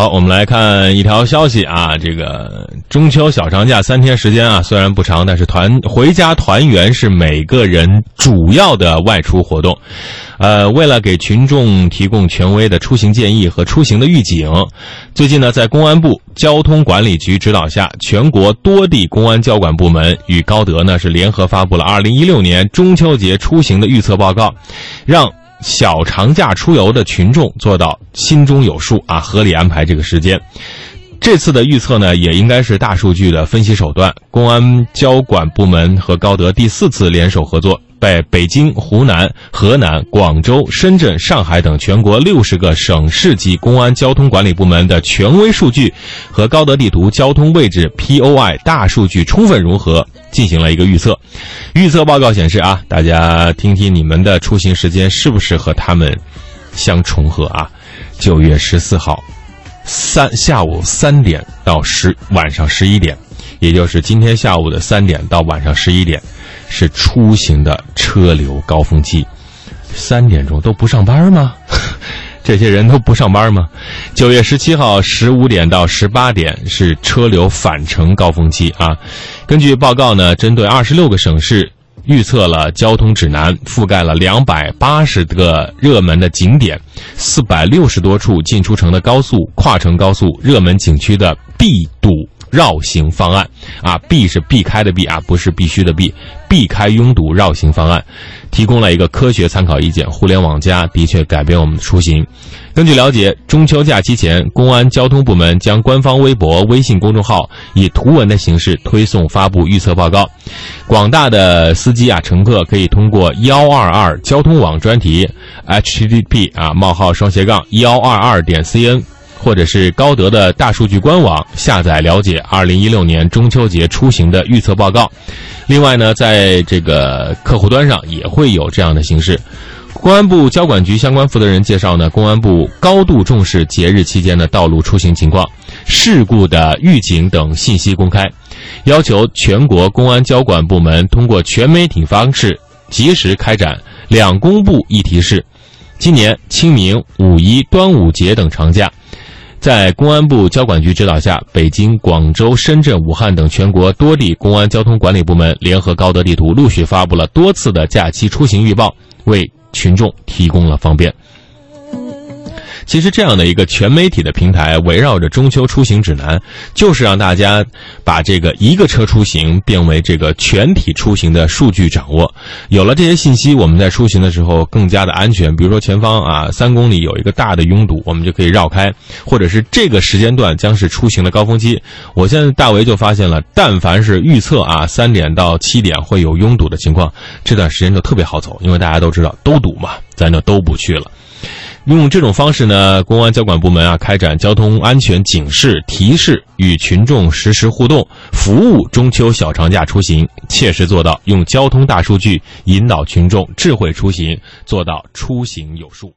好，我们来看一条消息啊，这个中秋小长假三天时间啊，虽然不长，但是团回家团圆是每个人主要的外出活动。呃，为了给群众提供权威的出行建议和出行的预警，最近呢，在公安部交通管理局指导下，全国多地公安交管部门与高德呢是联合发布了二零一六年中秋节出行的预测报告，让小长假出游的群众做到心中有数啊，合理安排这个时间。这次的预测呢，也应该是大数据的分析手段。公安交管部门和高德第四次联手合作。在北京、湖南、河南、广州、深圳、上海等全国六十个省市级公安交通管理部门的权威数据和高德地图交通位置 POI 大数据充分融合，进行了一个预测。预测报告显示啊，大家听听你们的出行时间是不是和他们相重合啊？九月十四号，三下午三点到十晚上十一点，也就是今天下午的三点到晚上十一点。是出行的车流高峰期，三点钟都不上班吗？这些人都不上班吗？九月十七号十五点到十八点是车流返程高峰期啊。根据报告呢，针对二十六个省市预测了交通指南，覆盖了两百八十个热门的景点，四百六十多处进出城的高速、跨城高速、热门景区的必堵。绕行方案，啊，避是避开的避啊，不是必须的避，避开拥堵绕行方案，提供了一个科学参考意见。互联网加的确改变我们的出行。根据了解，中秋假期前，公安交通部门将官方微博、微信公众号以图文的形式推送发布预测报告，广大的司机啊乘客可以通过幺二二交通网专题 http 啊冒号双斜杠幺二二点 cn。或者是高德的大数据官网下载了解二零一六年中秋节出行的预测报告。另外呢，在这个客户端上也会有这样的形式。公安部交管局相关负责人介绍呢，公安部高度重视节日期间的道路出行情况、事故的预警等信息公开，要求全国公安交管部门通过全媒体方式及时开展两公布一提示。今年清明、五一、端午节等长假。在公安部交管局指导下，北京、广州、深圳、武汉等全国多地公安交通管理部门联合高德地图，陆续发布了多次的假期出行预报，为群众提供了方便。其实这样的一个全媒体的平台，围绕着中秋出行指南，就是让大家把这个一个车出行变为这个全体出行的数据掌握。有了这些信息，我们在出行的时候更加的安全。比如说前方啊三公里有一个大的拥堵，我们就可以绕开；或者是这个时间段将是出行的高峰期。我现在大为就发现了，但凡是预测啊三点到七点会有拥堵的情况，这段时间就特别好走，因为大家都知道都堵嘛，咱就都不去了。用这种方式呢，公安交管部门啊，开展交通安全警示提示，与群众实时互动，服务中秋小长假出行，切实做到用交通大数据引导群众智慧出行，做到出行有数。